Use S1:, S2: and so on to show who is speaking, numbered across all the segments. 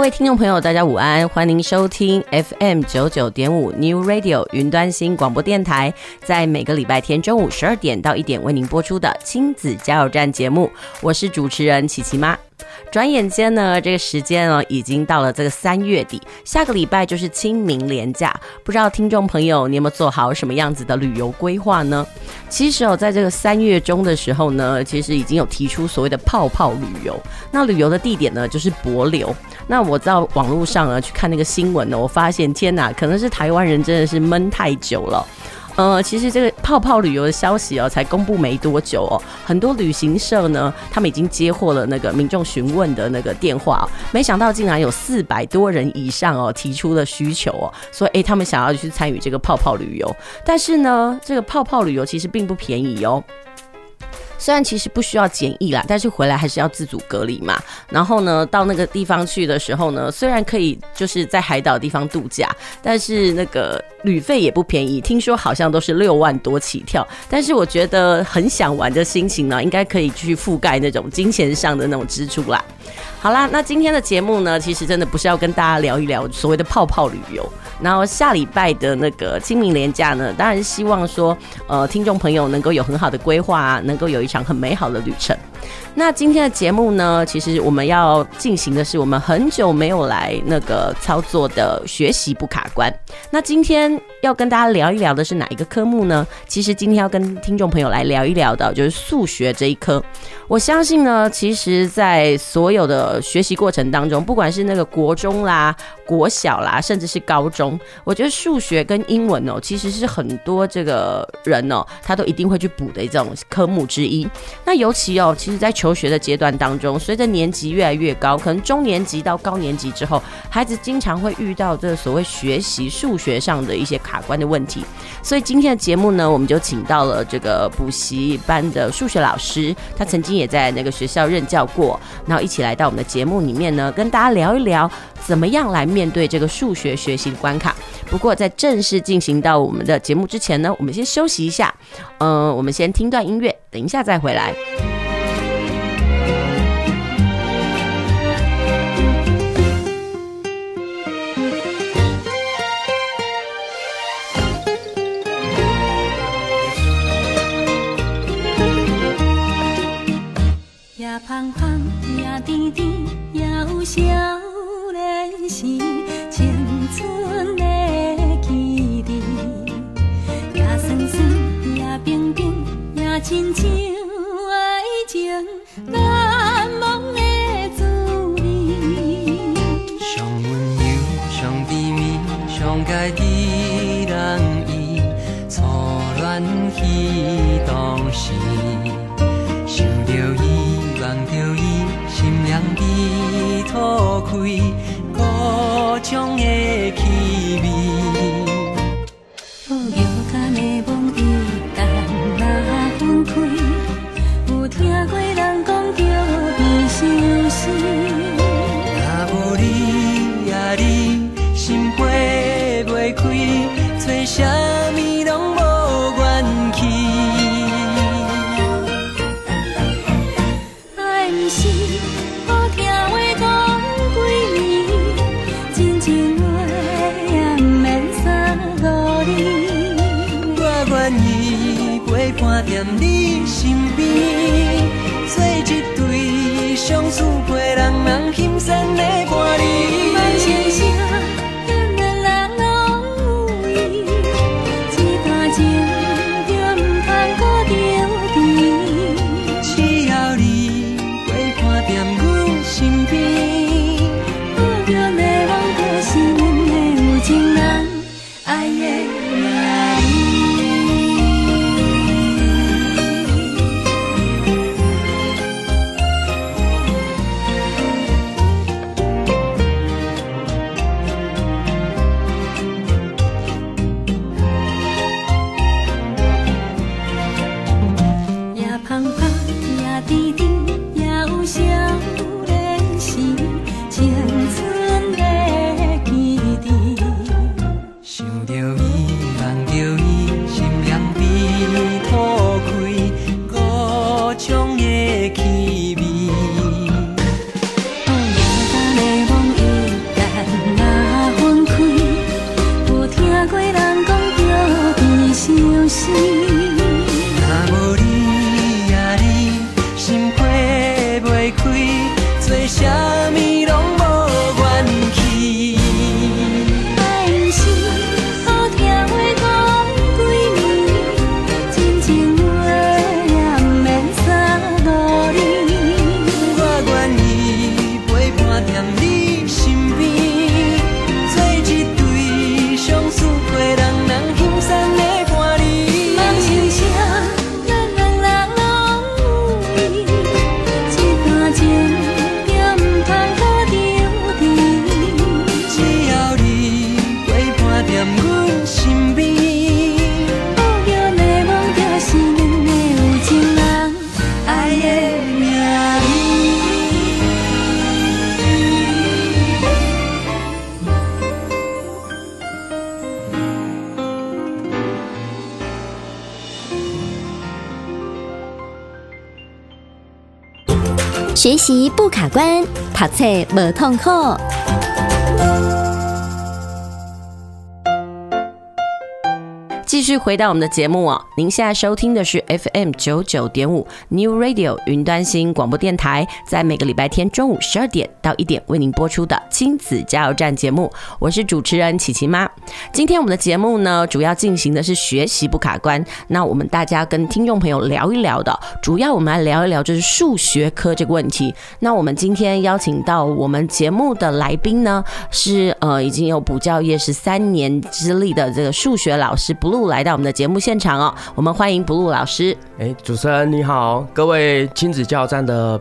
S1: 各位听众朋友，大家午安，欢迎收听 FM 九九点五 New Radio 云端新广播电台，在每个礼拜天中午十二点到一点为您播出的亲子加油站节目，我是主持人琪琪妈。转眼间呢，这个时间呢，已经到了这个三月底，下个礼拜就是清明连假。不知道听众朋友，你有没有做好什么样子的旅游规划呢？其实哦，在这个三月中的时候呢，其实已经有提出所谓的泡泡旅游。那旅游的地点呢，就是帛琉。那我在网络上呢，去看那个新闻呢，我发现天哪，可能是台湾人真的是闷太久了。呃，其实这个泡泡旅游的消息哦，才公布没多久哦，很多旅行社呢，他们已经接获了那个民众询问的那个电话哦，没想到竟然有四百多人以上哦提出了需求哦，所以诶，他们想要去参与这个泡泡旅游，但是呢，这个泡泡旅游其实并不便宜哦。虽然其实不需要检疫啦，但是回来还是要自主隔离嘛。然后呢，到那个地方去的时候呢，虽然可以就是在海岛地方度假，但是那个旅费也不便宜，听说好像都是六万多起跳。但是我觉得很想玩的心情呢，应该可以去覆盖那种金钱上的那种支出啦。好啦，那今天的节目呢，其实真的不是要跟大家聊一聊所谓的泡泡旅游。然后下礼拜的那个清明连假呢，当然希望说，呃，听众朋友能够有很好的规划啊，能够有一一场很美好的旅程。那今天的节目呢，其实我们要进行的是我们很久没有来那个操作的学习不卡关。那今天要跟大家聊一聊的是哪一个科目呢？其实今天要跟听众朋友来聊一聊的，就是数学这一科。我相信呢，其实，在所有的学习过程当中，不管是那个国中啦、国小啦，甚至是高中，我觉得数学跟英文哦，其实是很多这个人哦，他都一定会去补的这种科目之一。那尤其哦，其实在求学的阶段当中，随着年级越来越高，可能中年级到高年级之后，孩子经常会遇到这所谓学习数学上的一些卡关的问题。所以今天的节目呢，我们就请到了这个补习班的数学老师，他曾经也在那个学校任教过，然后一起来到我们的节目里面呢，跟大家聊一聊怎么样来面对这个数学学习的关卡。不过在正式进行到我们的节目之前呢，我们先休息一下，嗯、我们先听段音乐，等一下再回
S2: 来。少年时青春的记忆，也酸酸也冰冰也亲像爱情难忘的滋味。
S3: 上温柔，上甜蜜，上解的人意，初恋彼当时，开，故乡的
S4: 习不卡关，读册无痛苦。
S1: 继续回到我们的节目哦，您现在收听的是 FM 九九点五 New Radio 云端新广播电台，在每个礼拜天中午十二点到一点为您播出的亲子加油站节目，我是主持人琪琪妈。今天我们的节目呢，主要进行的是学习不卡关。那我们大家跟听众朋友聊一聊的，主要我们来聊一聊就是数学科这个问题。那我们今天邀请到我们节目的来宾呢，是呃已经有补教业十三年资历的这个数学老师 Blue。来到我们的节目现场哦，我们欢迎 Blue 老师。
S5: 哎，主持人你好，各位亲子加油站的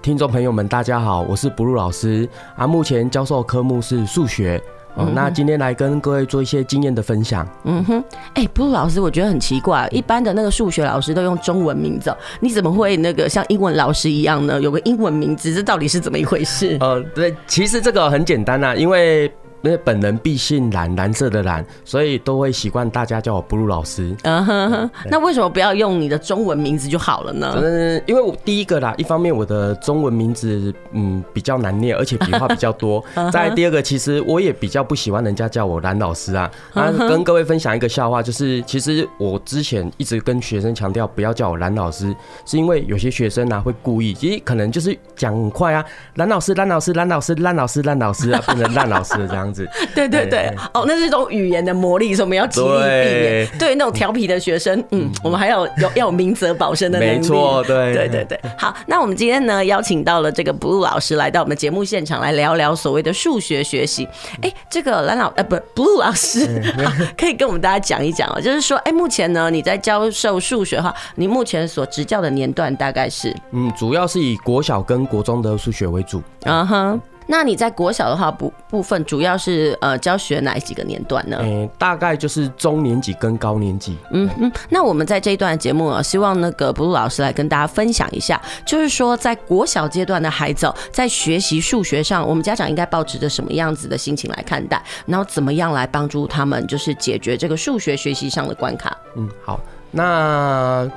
S5: 听众朋友们，大家好，我是 Blue 老师啊。目前教授科目是数学哦、嗯。那今天来跟各位做一些经验的分享。嗯哼，
S1: 哎，Blue 老师，我觉得很奇怪，一般的那个数学老师都用中文名字，你怎么会那个像英文老师一样呢？有个英文名字，这到底是怎么一回事？
S5: 呃，对，其实这个很简单啊，因为。因为本人必姓蓝，蓝色的蓝，所以都会习惯大家叫我 Blue 老师。
S1: 嗯哼，那为什么不要用你的中文名字就好了呢？
S5: 嗯，因为我第一个啦，一方面我的中文名字嗯比较难念，而且笔画比较多。再第二个，其实我也比较不喜欢人家叫我蓝老师啊。那跟各位分享一个笑话，就是其实我之前一直跟学生强调不要叫我蓝老师，是因为有些学生呢、啊、会故意，其实可能就是讲很快啊，蓝老师，蓝老师，蓝老师，蓝老师，蓝老师啊，变成烂老师这样。
S1: 对对对，哦，那是一种语言的魔力，所以我们要极力避免。对那种调皮的学生，嗯，我们还要有要有明哲保身的能力。
S5: 没错，对
S1: 对对对。好，那我们今天呢，邀请到了这个 Blue 老师来到我们节目现场，来聊聊所谓的数学学习。哎，这个蓝老呃不 Blue 老师，可以跟我们大家讲一讲哦，就是说，哎，目前呢你在教授数学的话，你目前所执教的年段大概是？
S5: 嗯，主要是以国小跟国中的数学为主。
S1: 嗯哼。那你在国小的话部部分主要是呃教学哪几个年段呢？
S5: 嗯、欸，大概就是中年级跟高年级。
S1: 嗯嗯，那我们在这一段节目啊，希望那个 Blue 老师来跟大家分享一下，就是说在国小阶段的孩子在学习数学上，我们家长应该抱持着什么样子的心情来看待，然后怎么样来帮助他们，就是解决这个数学学习上的关卡。
S5: 嗯，好，那。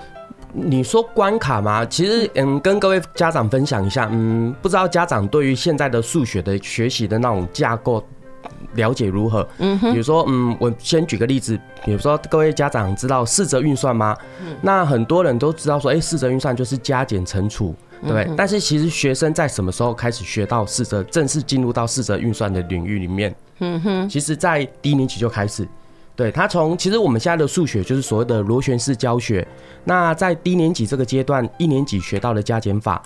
S5: 你说关卡吗？其实，嗯，跟各位家长分享一下，嗯，不知道家长对于现在的数学的学习的那种架构了解如何？嗯哼，比如说，嗯，我先举个例子，比如说各位家长知道四则运算吗？嗯，那很多人都知道说，哎，四则运算就是加减乘除，对不对？但是其实学生在什么时候开始学到四则，正式进入到四则运算的领域里面？嗯哼，其实在低年级就开始。对，他从其实我们现在的数学就是所谓的螺旋式教学。那在低年级这个阶段，一年级学到了加减法，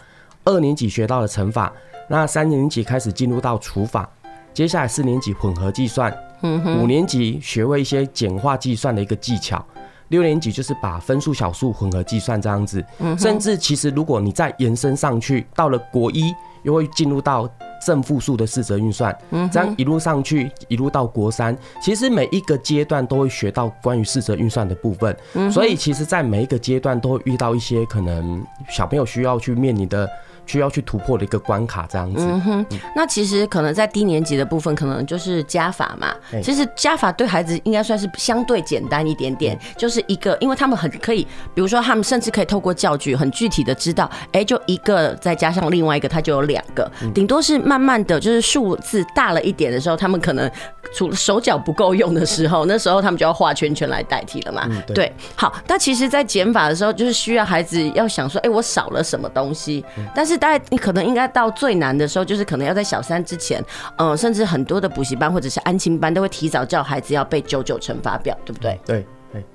S5: 二年级学到了乘法，那三年级开始进入到除法，接下来四年级混合计算，五年级学会一些简化计算的一个技巧，六年级就是把分数小数混合计算这样子，甚至其实如果你再延伸上去，到了国一又会进入到。正负数的四则运算，这样一路上去，一路到国三，其实每一个阶段都会学到关于四则运算的部分。所以，其实，在每一个阶段都会遇到一些可能小朋友需要去面临的需要去突破的一个关卡，这样子。
S1: 嗯哼，那其实可能在低年级的部分，可能就是加法嘛。其实加法对孩子应该算是相对简单一点点，就是一个，因为他们很可以，比如说他们甚至可以透过教具很具体的知道，哎，就一个再加上另外一个，它就有两个。顶多是慢慢的就是数字大了一点的时候，他们可能除了手脚不够用的时候，那时候他们就要画圈圈来代替了嘛。对，好，但其实，在减法的时候，就是需要孩子要想说，哎，我少了什么东西，但是大概你可能应该到最难的时候，就是可能要在小三之前，嗯，甚至很多的补习班或者是安亲班都会提早叫孩子要背九九乘法表，对不对？
S5: 对。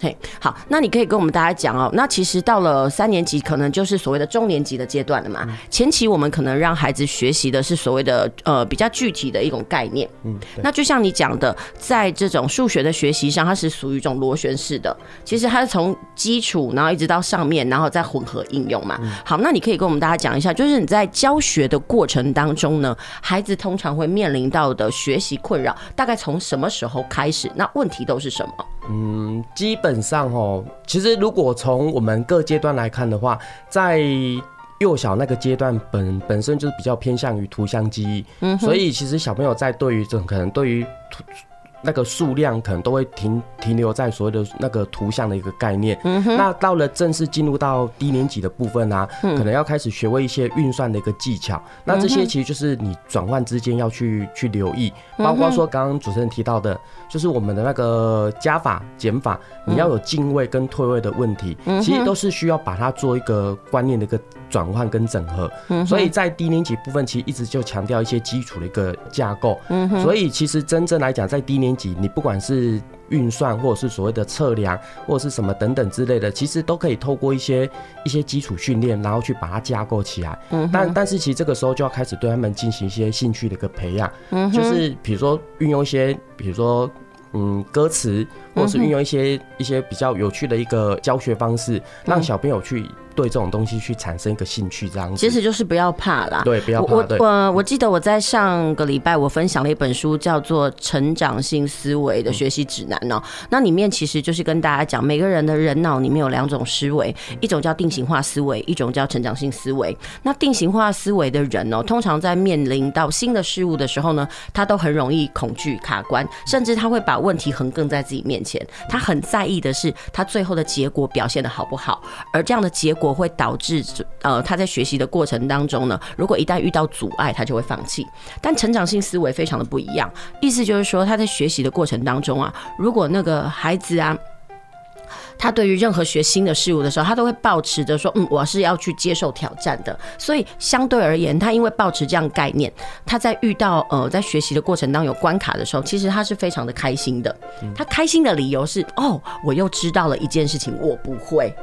S1: 嘿，好，那你可以跟我们大家讲哦。那其实到了三年级，可能就是所谓的中年级的阶段了嘛。前期我们可能让孩子学习的是所谓的呃比较具体的一种概念。嗯，那就像你讲的，在这种数学的学习上，它是属于一种螺旋式的。其实它是从基础，然后一直到上面，然后再混合应用嘛。好，那你可以跟我们大家讲一下，就是你在教学的过程当中呢，孩子通常会面临到的学习困扰，大概从什么时候开始？那问题都是什么？
S5: 嗯，基本上哦，其实如果从我们各阶段来看的话，在幼小那个阶段本本身就是比较偏向于图像记忆，嗯，所以其实小朋友在对于这种可能对于图。那个数量可能都会停停留在所谓的那个图像的一个概念。嗯哼。那到了正式进入到低年级的部分啊，可能要开始学会一些运算的一个技巧。那这些其实就是你转换之间要去去留意，包括说刚刚主持人提到的，就是我们的那个加法、减法，你要有进位跟退位的问题，其实都是需要把它做一个观念的一个转换跟整合。所以在低年级部分，其实一直就强调一些基础的一个架构。所以其实真正来讲，在低年级你不管是运算，或者是所谓的测量，或者是什么等等之类的，其实都可以透过一些一些基础训练，然后去把它架构起来。嗯，但但是其实这个时候就要开始对他们进行一些兴趣的一个培养。嗯，就是比如说运用一些，比如说嗯歌词，或者是运用一些一些比较有趣的一个教学方式，让小朋友去。对这种东西去产生一个兴趣，这样子
S1: 其实就是不要怕啦。
S5: 对，不要怕。
S1: 我我我记得我在上个礼拜我分享了一本书，叫做《成长性思维的学习指南》哦。那里面其实就是跟大家讲，每个人的人脑里面有两种思维，一种叫定型化思维，一种叫成长性思维。那定型化思维的人哦，通常在面临到新的事物的时候呢，他都很容易恐惧卡关，甚至他会把问题横亘在自己面前。他很在意的是他最后的结果表现的好不好，而这样的结果。会导致呃，他在学习的过程当中呢，如果一旦遇到阻碍，他就会放弃。但成长性思维非常的不一样，意思就是说他在学习的过程当中啊，如果那个孩子啊。他对于任何学新的事物的时候，他都会抱持着说，嗯，我是要去接受挑战的。所以相对而言，他因为抱持这样概念，他在遇到呃在学习的过程当中有关卡的时候，其实他是非常的开心的。他开心的理由是，哦，我又知道了一件事情我不会。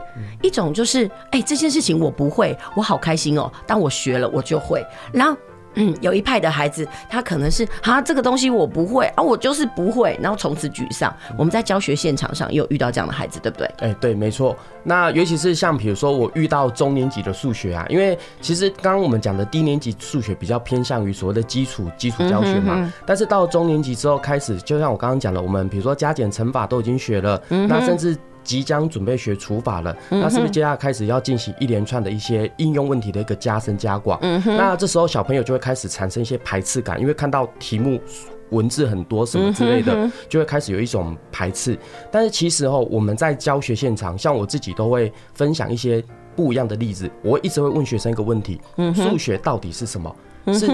S1: 一种就是，哎，这件事情我不会，我好开心哦。当我学了，我就会。然后。嗯，有一派的孩子，他可能是啊，这个东西我不会啊，我就是不会，然后从此沮丧。我们在教学现场上也有遇到这样的孩子，对不对？
S5: 哎，对，没错。那尤其是像比如说我遇到中年级的数学啊，因为其实刚刚我们讲的低年级数学比较偏向于所谓的基础基础教学嘛，但是到中年级之后开始，就像我刚刚讲的，我们比如说加减乘法都已经学了，那甚至。即将准备学除法了，那是不是接下来开始要进行一连串的一些应用问题的一个加深加广？嗯哼，那这时候小朋友就会开始产生一些排斥感，因为看到题目文字很多什么之类的，就会开始有一种排斥。但是其实哦，我们在教学现场，像我自己都会分享一些不一样的例子。我会一直会问学生一个问题：数学到底是什么？是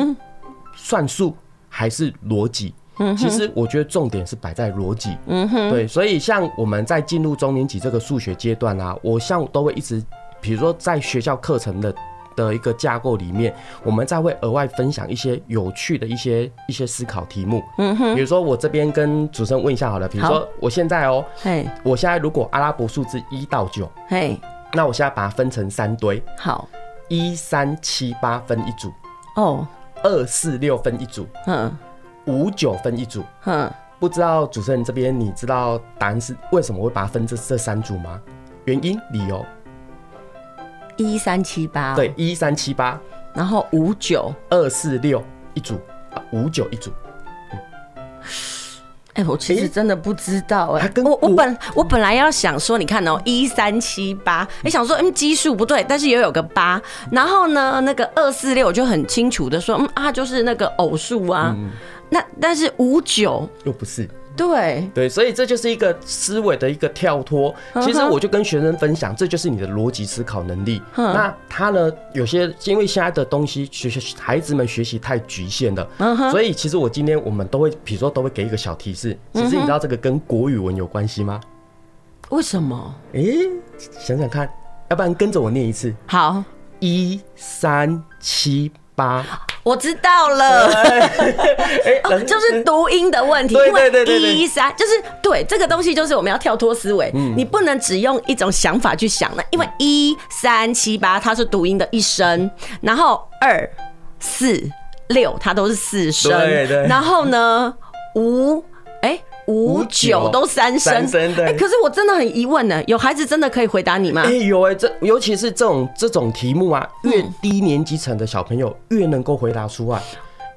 S5: 算术还是逻辑？其实我觉得重点是摆在逻辑，嗯哼，对，所以像我们在进入中年级这个数学阶段啊，我像都会一直，比如说在学校课程的的一个架构里面，我们再会额外分享一些有趣的一些一些思考题目，嗯哼，比如说我这边跟主持人问一下好了，比如说我现在哦，嘿，我现在如果阿拉伯数字一到九，嘿，那我现在把它分成三堆，好，一三七八分一组，哦，二四六分一组，嗯。五九分一组，哼，不知道主持人这边你知道答案是为什么会把它分这这三组吗？原因、理由？
S1: 一三七八，
S5: 对，一三七八，
S1: 然后五九。
S5: 二四六一组，五九一组。
S1: 哎、欸，我其实真的不知道哎、欸，
S5: 我
S1: 我本我本来要想说，你看哦、喔，一三七八，你想说嗯奇数不对，但是也有个八，然后呢那个二四六我就很清楚的说，嗯啊就是那个偶数啊，嗯、那但是五九
S5: 又不是。
S1: 对
S5: 对，所以这就是一个思维的一个跳脱。其实我就跟学生分享，这就是你的逻辑思考能力。那他呢，有些因为现在的东西学学孩子们学习太局限了，所以其实我今天我们都会，比如说都会给一个小提示。其实你知道这个跟国语文有关系吗？
S1: 为什么？
S5: 哎，想想看，要不然跟着我念一次。
S1: 好，
S5: 一三七八。
S1: 我知道了，哦，就是读音的问题，因为一三就是对这个东西，就是我们要跳脱思维，你不能只用一种想法去想了，因为一三七八它是读音的一声，然后二四六它都是四声，然后呢五哎。五九都三声，哎，可是我真的很疑问呢，有孩子真的可以回答你吗？
S5: 哎，有哎，这尤其是这种这种题目啊，越低年级层的小朋友越能够回答出来。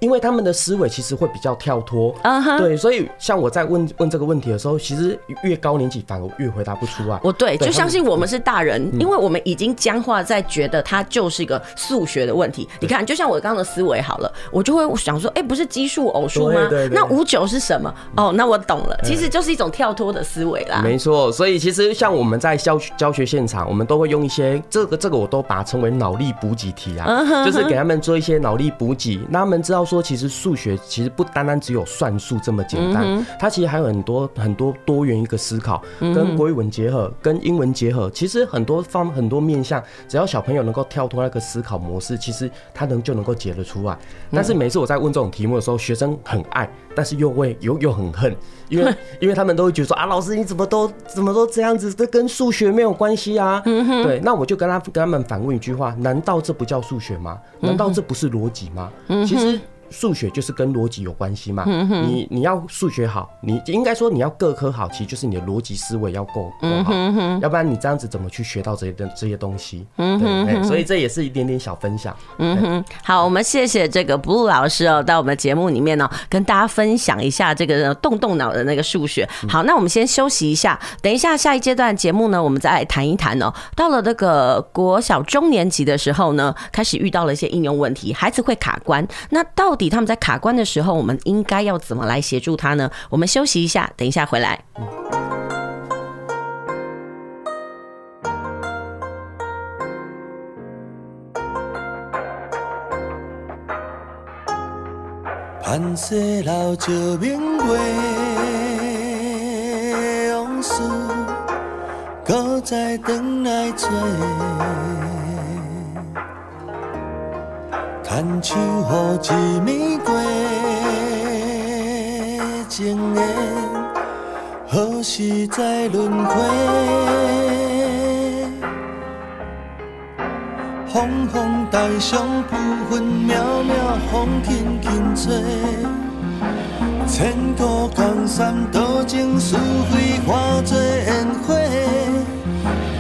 S5: 因为他们的思维其实会比较跳脱，对，所以像我在问问这个问题的时候，其实越高年级反而越回答不出来。
S1: 我对，就相信我们是大人，因为我们已经僵化在觉得它就是一个数学的问题。你看，就像我刚刚的思维好了，我就会想说，哎，不是奇数偶数吗？那五九是什么？哦，那我懂了，其实就是一种跳脱的思维啦。
S5: 没错，所以其实像我们在教教学现场，我们都会用一些这个这个，我都把它称为脑力补给题啊，就是给他们做一些脑力补给，让他们知道说。说其实数学其实不单单只有算术这么简单，它其实还有很多很多多元一个思考，跟国语文结合，跟英文结合，其实很多方很多面向，只要小朋友能够跳脱那个思考模式，其实他能就能够解得出来。但是每次我在问这种题目的时候，学生很爱，但是又会又又很恨，因为 因为他们都会觉得说啊，老师你怎么都怎么都这样子，这跟数学没有关系啊。对，那我就跟他跟他们反问一句话：难道这不叫数学吗？难道这不是逻辑吗？其实。数学就是跟逻辑有关系嘛，你你要数学好，你应该说你要各科好，其实就是你的逻辑思维要够够好，要不然你这样子怎么去学到这些这些东西？对，所以这也是一点点小分享。
S1: 嗯哼，好，我们谢谢这个 Blue 老师哦，到我们节目里面呢，跟大家分享一下这个动动脑的那个数学。好，那我们先休息一下，等一下下一阶段节目呢，我们再来谈一谈哦。到了那个国小中年级的时候呢，开始遇到了一些应用问题，孩子会卡关，那到底他们在卡关的时候，我们应该要怎么来协助他呢？我们休息一下，等一下回
S6: 来。牵手予一暝过，情缘何时再轮回？风风带上浮云渺渺，风轻轻吹。千古江山，多情似水，化作烟火。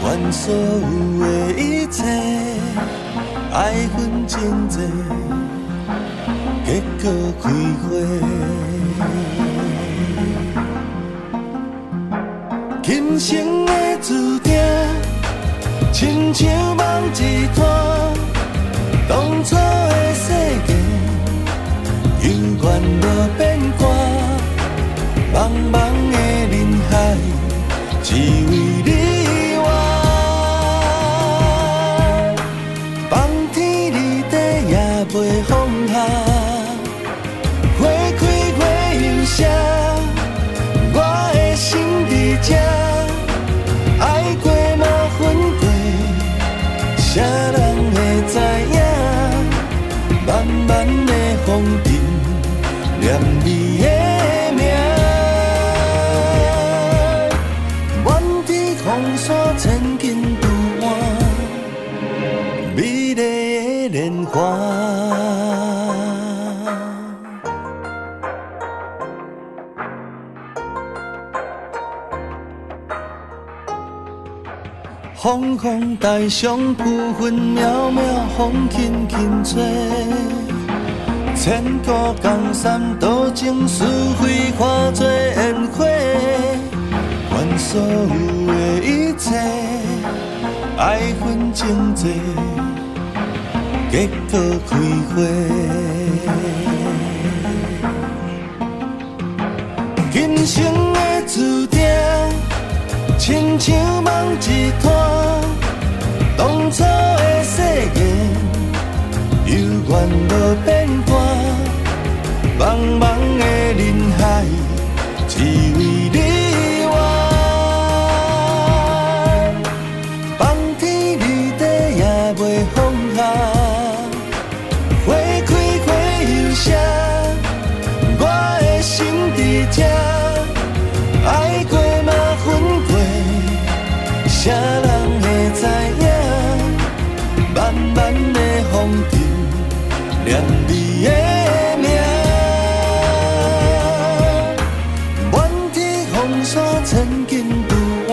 S6: 愿所有的一切。爱恨情债，结果开花。今生的注定，亲像梦一团。当初的世界，永远无变卦。茫茫的人海，只为你。声我的心伫这爱过嘛恨过谁人会知影漫漫的风景念你的名远天风沙千金不换美丽的莲花。台上浮云渺渺，风轻轻吹。千古江山，多情是非化作烟火，愿所有的一切，爱恨情债，结果开花。今生的注定，亲像梦一摊，当初的誓言。犹原无变卦，茫茫的人海，只为的名，满天风沙千金渡换，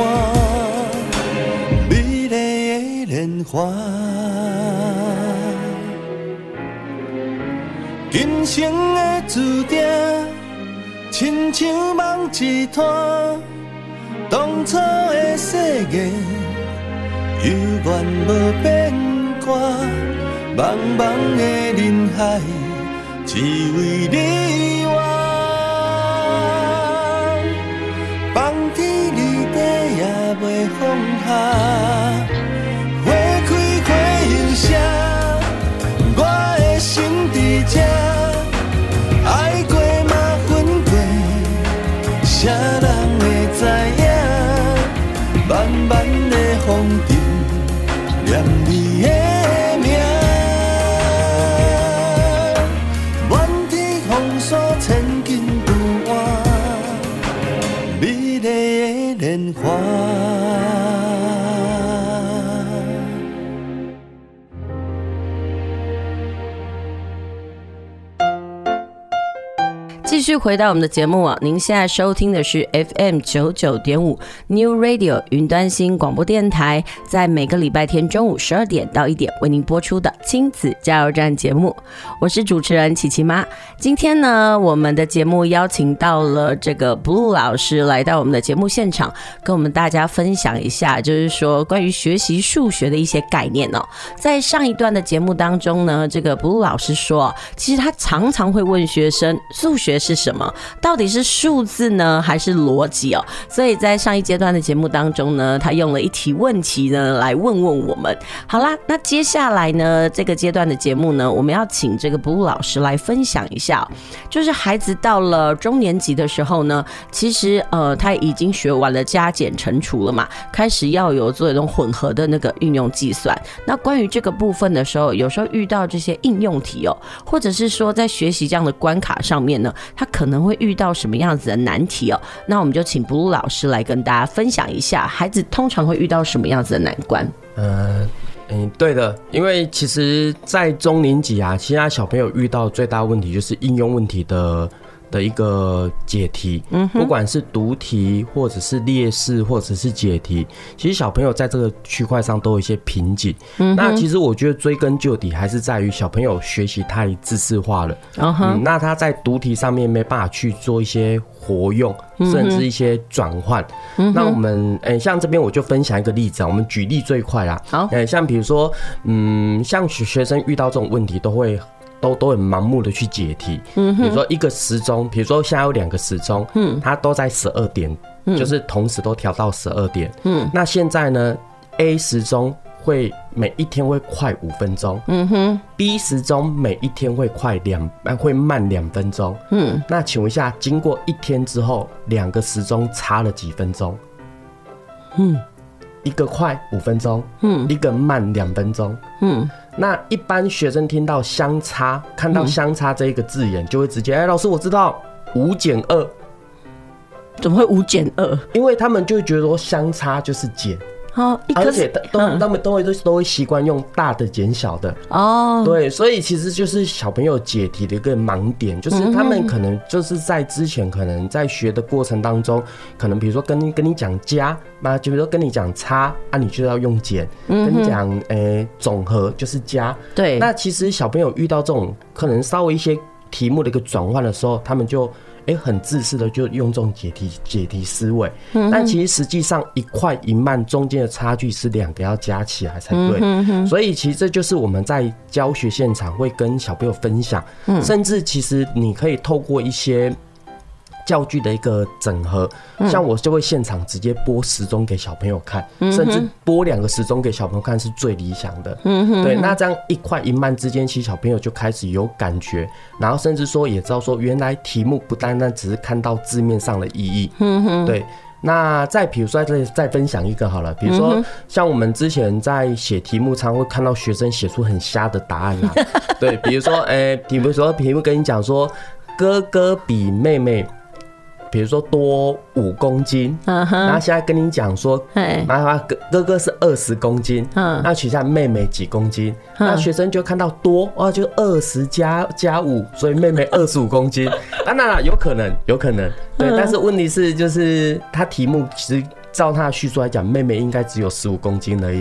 S6: 美丽的莲花。今生的注定，亲像梦一团，当初的誓言，有缘无变卦。茫茫的人海，只为你我。放天离地也袂放下，
S1: 续回到我们的节目啊，您现在收听的是 FM 九九点五 New Radio 云端新广播电台，在每个礼拜天中午十二点到一点为您播出的亲子加油站节目，我是主持人琪琪妈。今天呢，我们的节目邀请到了这个 Blue 老师来到我们的节目现场，跟我们大家分享一下，就是说关于学习数学的一些概念哦。在上一段的节目当中呢，这个 Blue 老师说，其实他常常会问学生，数学是。什么？到底是数字呢，还是逻辑哦？所以在上一阶段的节目当中呢，他用了一题问题呢来问问我们。好啦，那接下来呢，这个阶段的节目呢，我们要请这个 Blue 老师来分享一下，就是孩子到了中年级的时候呢，其实呃他已经学完了加减乘除了嘛，开始要有做一种混合的那个运用计算。那关于这个部分的时候，有时候遇到这些应用题哦，或者是说在学习这样的关卡上面呢。他可能会遇到什么样子的难题哦？那我们就请 Blue 老师来跟大家分享一下，孩子通常会遇到什么样子的难关？
S5: 呃，嗯，对的，因为其实，在中年级啊，其他小朋友遇到最大问题就是应用问题的。的一个解题，嗯，不管是读题，或者是列式，或者是解题，其实小朋友在这个区块上都有一些瓶颈。嗯，那其实我觉得追根究底，还是在于小朋友学习太知识化了。嗯哼，那他在读题上面没办法去做一些活用，甚至一些转换。嗯，那我们，诶，像这边我就分享一个例子啊，我们举例最快啦。好，诶，像比如说，嗯，像学学生遇到这种问题，都会。都都很盲目的去解题，嗯，比如说一个时钟，比如说现在有两个时钟，嗯，它都在十二点，就是同时都调到十二点，嗯，那现在呢，A 时钟会每一天会快五分钟，嗯哼，B 时钟每一天会快两，会慢两分钟，嗯，那请问一下，经过一天之后，两个时钟差了几分钟？嗯，一个快五分钟，嗯，一个慢两分钟，嗯。那一般学生听到相差，看到相差这一个字眼，就会直接哎，老师我知道五减二，
S1: 怎么会五减二？
S5: 因为他们就会觉得说相差就是减。哦，而且都他们都会都都会习惯用大的减小的。哦，对，所以其实就是小朋友解题的一个盲点，就是他们可能就是在之前可能在学的过程当中，可能比如说跟跟你讲加，那就比如说跟你讲差啊，你就要用减，跟你讲诶总和就是加，对，那其实小朋友遇到这种可能稍微一些题目的一个转换的时候，他们就哎、欸、很自私的就用这种解题解题思维，但其实实际上一块一慢中间的差距是两个要加起来才对，所以其实这就是我们在教学现场会跟小朋友分享，甚至其实你可以透过一些。教具的一个整合，像我就会现场直接播时钟给小朋友看，甚至播两个时钟给小朋友看是最理想的。对，那这样一快一慢之间，其实小朋友就开始有感觉，然后甚至说也知道说，原来题目不单单只是看到字面上的意义。对，那再比如说再再分享一个好了，比如说像我们之前在写题目，常会看到学生写出很瞎的答案啊。对，比如说，哎，比如说题目跟你讲说，哥哥比妹妹。比如说多五公斤，然后现在跟你讲说，妈妈哥哥哥是二十公斤，那取下妹妹几公斤，那学生就看到多哇，就二十加加五，所以妹妹二十五公斤。当然了，有可能，有可能，对。但是问题是，就是他题目其实照他的叙述来讲，妹妹应该只有十五公斤而已。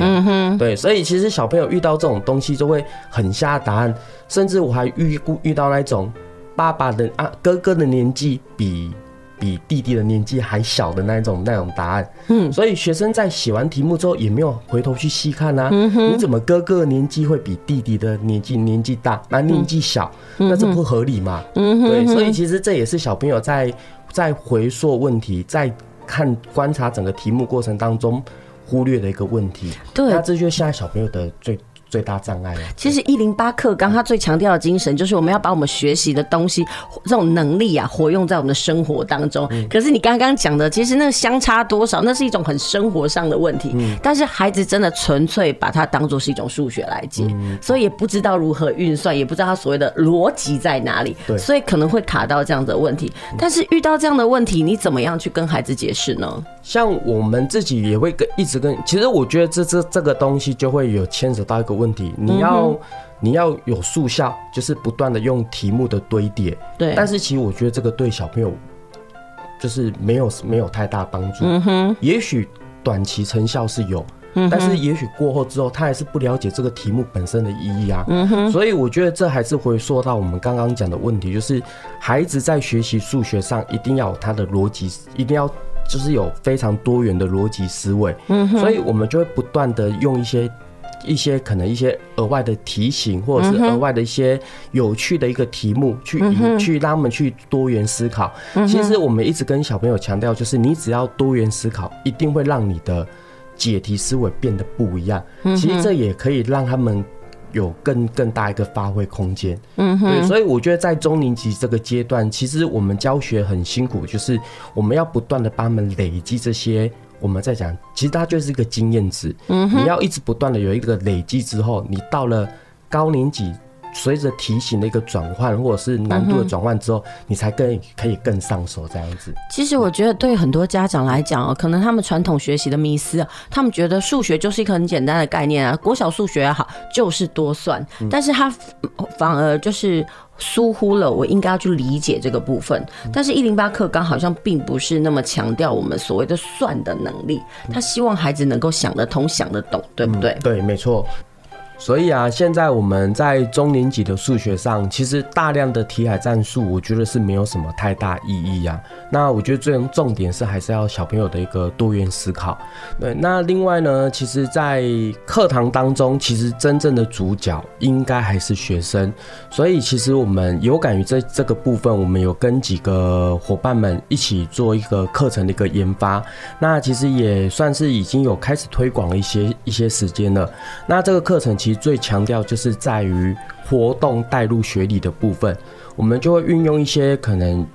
S5: 对，所以其实小朋友遇到这种东西就会很瞎答案，甚至我还遇过遇到那种爸爸的啊哥哥的年纪比。比弟弟的年纪还小的那一种那种答案，嗯，所以学生在写完题目之后也没有回头去细看啊，你怎么哥哥的年纪会比弟弟的年纪年纪大，那年纪小，那这不合理嘛？嗯，对，所以其实这也是小朋友在在回溯问题，在看观察整个题目过程当中忽略的一个问题。对，那这就是现在小朋友的最。最大障碍了。
S1: 其实一零八课纲他最强调的精神就是我们要把我们学习的东西这种能力啊活用在我们的生活当中。可是你刚刚讲的，其实那个相差多少，那是一种很生活上的问题。但是孩子真的纯粹把它当做是一种数学来解，所以也不知道如何运算，也不知道他所谓的逻辑在哪里。所以可能会卡到这样的问题。但是遇到这样的问题，你怎么样去跟孩子解释呢？
S5: 像我们自己也会跟一直跟，其实我觉得这这这个东西就会有牵扯到一个问题，你要你要有速效，就是不断的用题目的堆叠。对。但是其实我觉得这个对小朋友就是没有没有太大帮助。嗯哼。也许短期成效是有，但是也许过后之后他还是不了解这个题目本身的意义啊。嗯哼。所以我觉得这还是回溯到我们刚刚讲的问题，就是孩子在学习数学上一定要有他的逻辑，一定要。就是有非常多元的逻辑思维，嗯，所以我们就会不断的用一些一些可能一些额外的提醒，或者是额外的一些有趣的一个题目去去让他们去多元思考。其实我们一直跟小朋友强调，就是你只要多元思考，一定会让你的解题思维变得不一样。其实这也可以让他们。有更更大一个发挥空间，嗯，对，所以我觉得在中年级这个阶段，其实我们教学很辛苦，就是我们要不断的帮他们累积这些，我们在讲，其实它就是一个经验值，嗯，你要一直不断的有一个累积之后，你到了高年级。随着题型的一个转换，或者是难度的转换之后，你才更可以更上手这样子。
S1: 其实我觉得对很多家长来讲哦，可能他们传统学习的迷思，他们觉得数学就是一个很简单的概念啊，国小数学也好就是多算，但是他反而就是疏忽了我应该要去理解这个部分。但是一零八课纲好像并不是那么强调我们所谓的算的能力，他希望孩子能够想得通、想得懂，对不
S5: 对？对，没错。所以啊，现在我们在中年级的数学上，其实大量的题海战术，我觉得是没有什么太大意义啊。那我觉得最重点是还是要小朋友的一个多元思考。对，那另外呢，其实，在课堂当中，其实真正的主角应该还是学生。所以，其实我们有感于这这个部分，我们有跟几个伙伴们一起做一个课程的一个研发。那其实也算是已经有开始推广了一些一些时间了。那这个课程其实最强调就是在于活动带入学理的部分，我们就会运用一些可能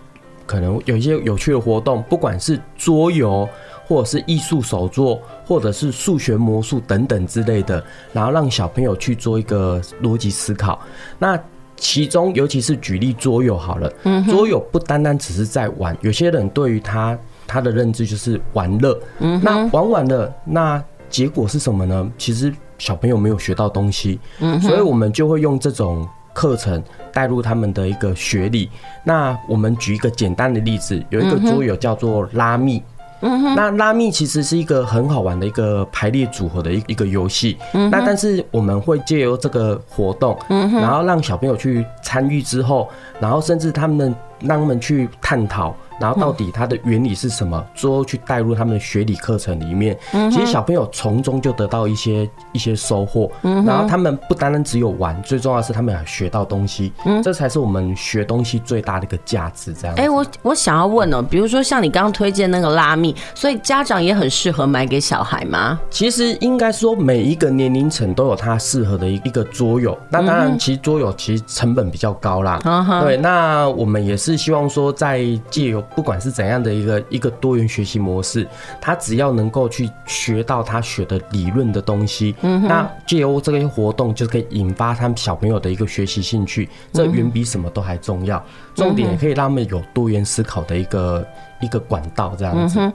S5: 可能有一些有趣的活动，不管是桌游，或者是艺术手作，或者是数学魔术等等之类的，然后让小朋友去做一个逻辑思考。那其中尤其是举例桌游好了，嗯桌游不单单只是在玩，有些人对于他他的认知就是玩乐，嗯那玩完了，那结果是什么呢？其实。小朋友没有学到东西，嗯，所以我们就会用这种课程带入他们的一个学历。那我们举一个简单的例子，有一个桌游叫做拉密，嗯哼，那拉密其实是一个很好玩的一个排列组合的一一个游戏。嗯，那但是我们会借由这个活动，然后让小朋友去参与之后，然后甚至他们让他们去探讨。然后到底它的原理是什么？最后去带入他们的学理课程里面，其实小朋友从中就得到一些一些收获。然后他们不单单只有玩，最重要的是他们要学到东西。这才是我们学东西最大的一个价值。这样。哎，
S1: 我我想要问哦，比如说像你刚刚推荐那个拉密，所以家长也很适合买给小孩吗？
S5: 其实应该说每一个年龄层都有它适合的一一个桌游。那当然，其实桌游其实成本比较高啦。对，那我们也是希望说在借由不管是怎样的一个一个多元学习模式，他只要能够去学到他学的理论的东西，嗯，那借由这些活动就可以引发他们小朋友的一个学习兴趣，这远比什么都还重要。重点也可以让他们有多元思考的一个一个管道，这样子。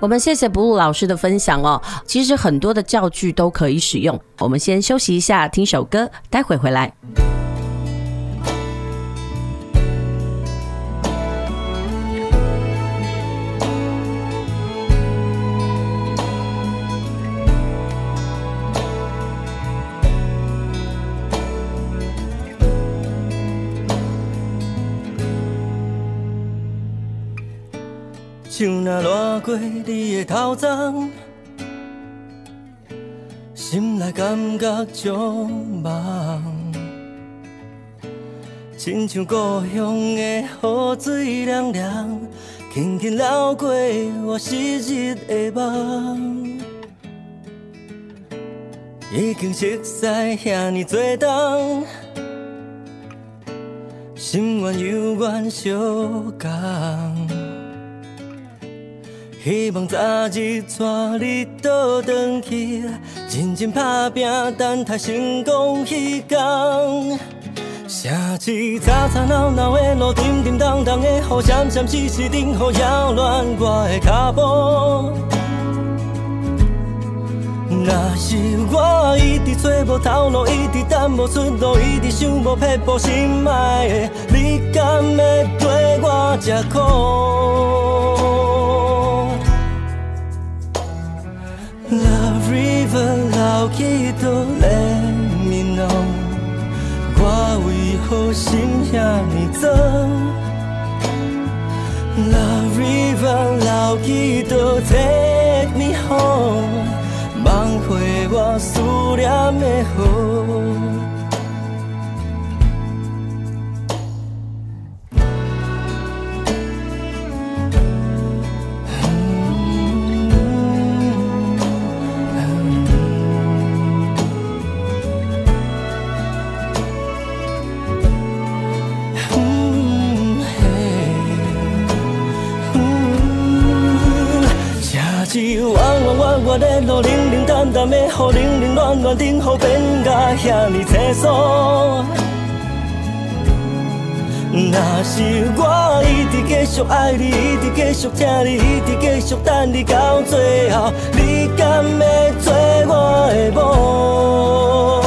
S1: 我们谢谢布鲁老师的分享哦。其实很多的教具都可以使用。我们先休息一下，听首歌，待会回
S6: 来。过你的头鬃，心内感觉足梦，亲像故乡的雨水凉凉，轻轻流过我昔日的梦。已经熟悉遐尼多冬，心愿犹原相共。希望早日带你倒转去，认真打拼，等待成功彼天。城市吵吵闹闹的路，沉沉重重的雨，闪闪湿湿等雨扰乱我的脚步。若是我一直找无头路，一直等无出路，一直想无撇步，心爱的你敢会对我这苦？心遐尼脏？Love river 流去都 take me home，梦回我思念的河。 的路，冷冷淡淡的雨，冷冷暖暖的雨，变甲遐尼清爽。若是我一直继续爱你，一直继续疼你，一直继续等你到最后，你甘会做我的某？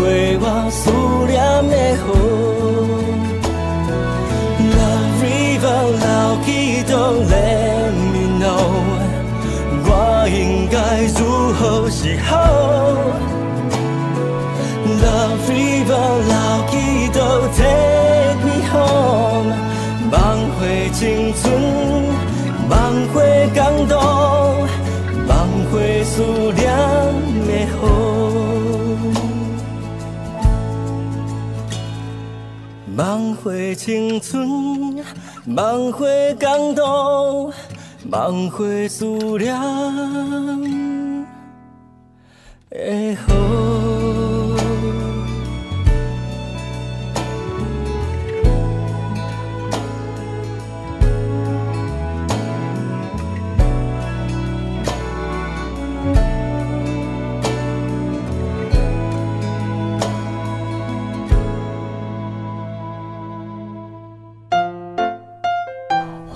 S6: 回我思念的河。Love River 流去都 Let me know，我应该如何是好回青春，梦回感动，梦回思念的雨。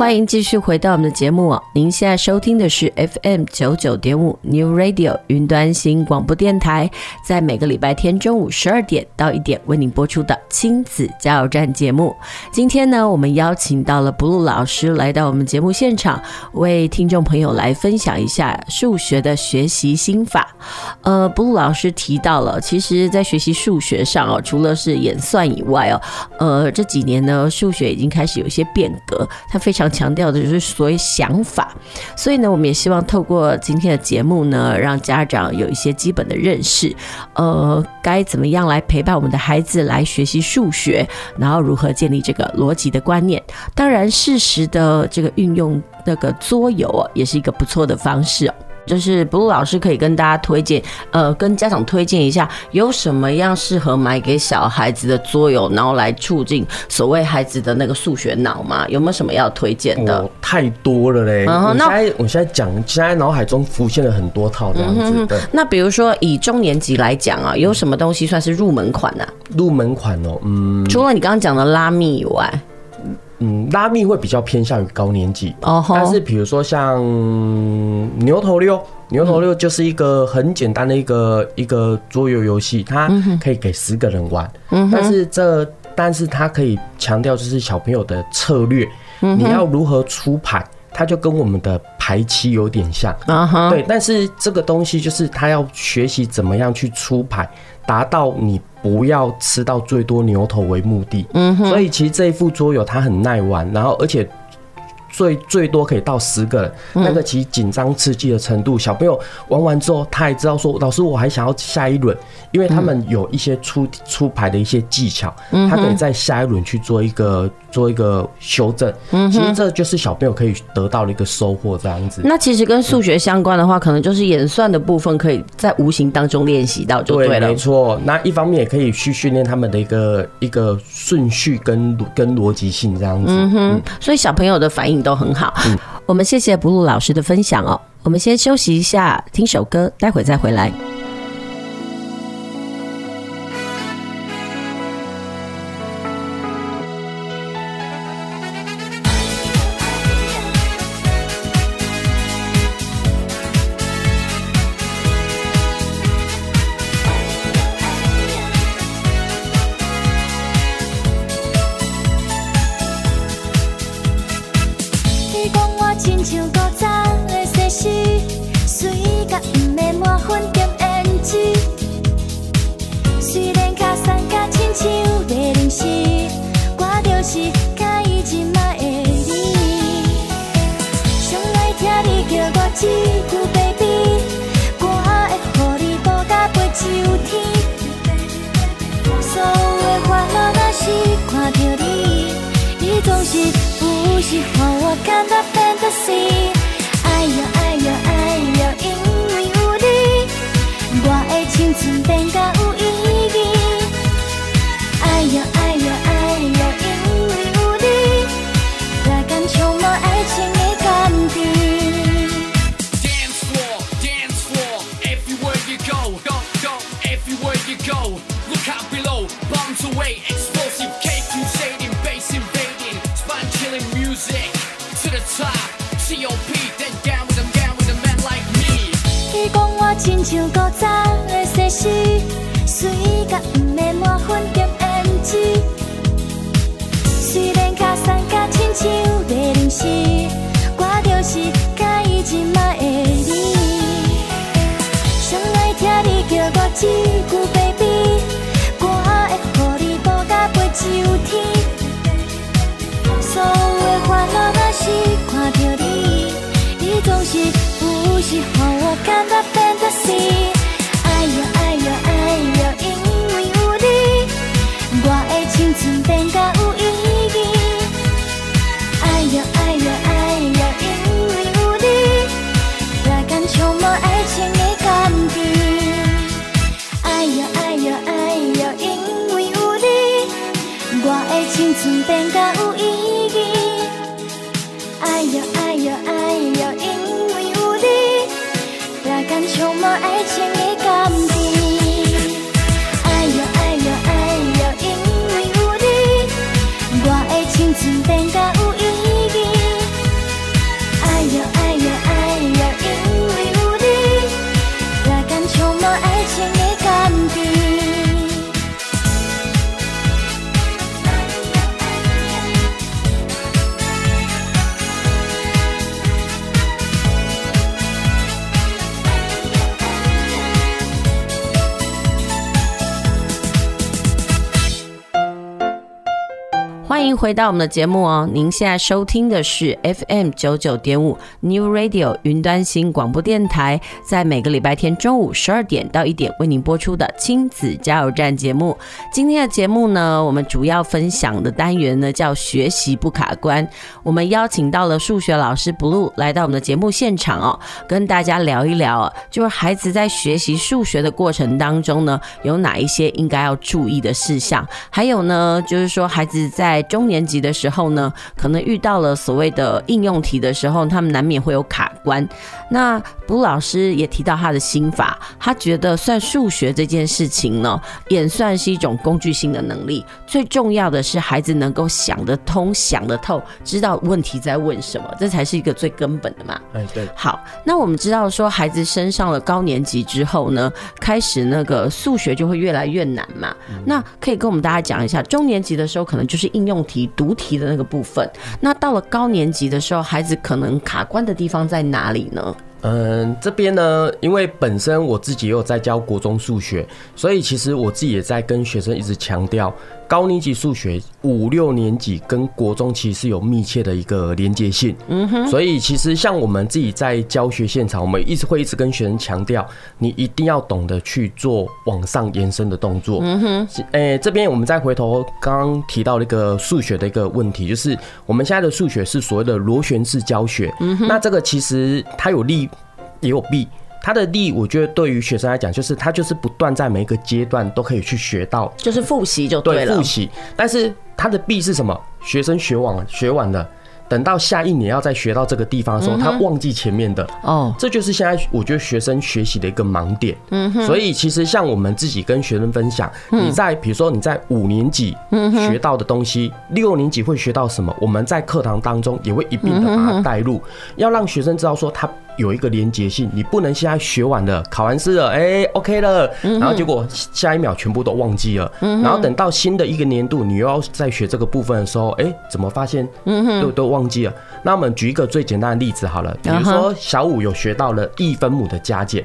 S1: 欢迎继续回到我们的节目哦。您现在收听的是 FM 九九点五 New Radio 云端新广播电台，在每个礼拜天中午十二点到一点为您播出的亲子加油站节目。今天呢，我们邀请到了 Blue 老师来到我们节目现场，为听众朋友来分享一下数学的学习心法。呃，Blue 老师提到了，其实，在学习数学上哦，除了是演算以外哦，呃，这几年呢，数学已经开始有一些变革，它非常。强调的就是所谓想法，所以呢，我们也希望透过今天的节目呢，让家长有一些基本的认识，呃，该怎么样来陪伴我们的孩子来学习数学，然后如何建立这个逻辑的观念。当然，适时的这个运用那个桌游啊，也是一个不错的方式。就是 Blue 老师可以跟大家推荐，呃，跟家长推荐一下，有什么样适合买给小孩子的桌游，然后来促进所谓孩子的那个数学脑吗？有没有什么要推荐的？
S5: 哦，太多了嘞！
S1: 嗯、
S5: 我现在我现在讲，现在脑海中浮现了很多套这样子的。
S1: 那比如说以中年级来讲啊，有什么东西算是入门款呢？啊？
S5: 入门款哦，嗯，
S1: 除了你刚刚讲的拉密以外。
S5: 嗯，拉密会比较偏向于高年级
S1: ，oh,
S5: 但是比如说像牛头六，牛头六就是一个很简单的一个一个桌游游戏，它可以给十个人玩，但是这但是它可以强调就是小朋友的策略，你要如何出牌，它就跟我们的排期有点像，对，但是这个东西就是他要学习怎么样去出牌。达到你不要吃到最多牛头为目的，嗯哼，所以其实这一副桌游它很耐玩，然后而且。最最多可以到十个人，那个其实紧张刺激的程度，小朋友玩完之后，他也知道说，老师我还想要下一轮，因为他们有一些出出牌的一些技巧，他可以在下一轮去做一个做一个修正。嗯其实这就是小朋友可以得到的一个收获，这样子。
S1: 那其实跟数学相关的话，可能就是演算的部分，可以在无形当中练习到就对了。
S5: 对，没错。那一方面也可以去训练他们的一个一个顺序跟跟逻辑性这样子。嗯
S1: 哼。所以小朋友的反应。都很好，嗯，我们谢谢 Blue 老师的分享哦。我们先休息一下，听首歌，待会再回来。
S7: 你讲我
S1: 亲
S7: 像古早的西施，水甲毋免满分点胭脂。虽然脚松甲亲像月灵石，我就是甲伊一卖的你。上爱听你叫我一句 baby，我会乎你度甲飞上天。所有的烦恼，若是看到你，你总是有时分我感觉 fantasy，哎呦哎呦哎呦，因为有你，我的青春变得有意义。像古早的西施，水甲毋免满分兼胭脂。虽然脚送甲亲像马铃薯，我就是甲伊一卖的你。想爱听你叫我一句 baby，我会乎你度甲飞上天。所有的烦恼，都是看着你。总是不喜欢我看到 fantasy。哎呦哎呦哎呦，因为有你，我的青春变得无意。
S1: 回到我们的节目哦！您现在收听的是 FM 九九点五 New Radio 云端新广播电台，在每个礼拜天中午十二点到一点为您播出的亲子加油站节目。今天的节目呢，我们主要分享的单元呢叫学习不卡关。我们邀请到了数学老师 Blue 来到我们的节目现场哦，跟大家聊一聊，就是孩子在学习数学的过程当中呢，有哪一些应该要注意的事项，还有呢，就是说孩子在中年级的时候呢，可能遇到了所谓的应用题的时候，他们难免会有卡关。那卜老师也提到他的心法，他觉得算数学这件事情呢，演算是一种工具性的能力，最重要的是孩子能够想得通、想得透，知道问题在问什么，这才是一个最根本的嘛。
S5: 哎，对。
S1: 好，那我们知道说，孩子升上了高年级之后呢，开始那个数学就会越来越难嘛。嗯、那可以跟我们大家讲一下，中年级的时候可能就是。应用题、读题的那个部分，那到了高年级的时候，孩子可能卡关的地方在哪里呢？
S5: 嗯，这边呢，因为本身我自己也有在教国中数学，所以其实我自己也在跟学生一直强调。高年级数学五六年级跟国中其实有密切的一个连接性，嗯哼，所以其实像我们自己在教学现场，我们一直会一直跟学生强调，你一定要懂得去做往上延伸的动作，嗯哼，诶，这边我们再回头刚刚提到那个数学的一个问题，就是我们现在的数学是所谓的螺旋式教学，嗯哼，那这个其实它有利也有弊。它的利，我觉得对于学生来讲，就是他就是不断在每一个阶段都可以去学到，
S1: 就是复习就对了。
S5: 对，复习。但是它的弊是什么？学生学完了，学完了。等到下一年要再学到这个地方的时候，他忘记前面的哦，这就是现在我觉得学生学习的一个盲点。嗯哼，所以其实像我们自己跟学生分享，你在比如说你在五年级学到的东西，六年级会学到什么，我们在课堂当中也会一并的把它带入，要让学生知道说他有一个连结性，你不能现在学完了，考完试了，哎，OK 了，然后结果下一秒全部都忘记了，然后等到新的一个年度你又要再学这个部分的时候，哎，怎么发现都都忘记了？那我们举一个最简单的例子好了，比如说小五有学到了一分母的加减，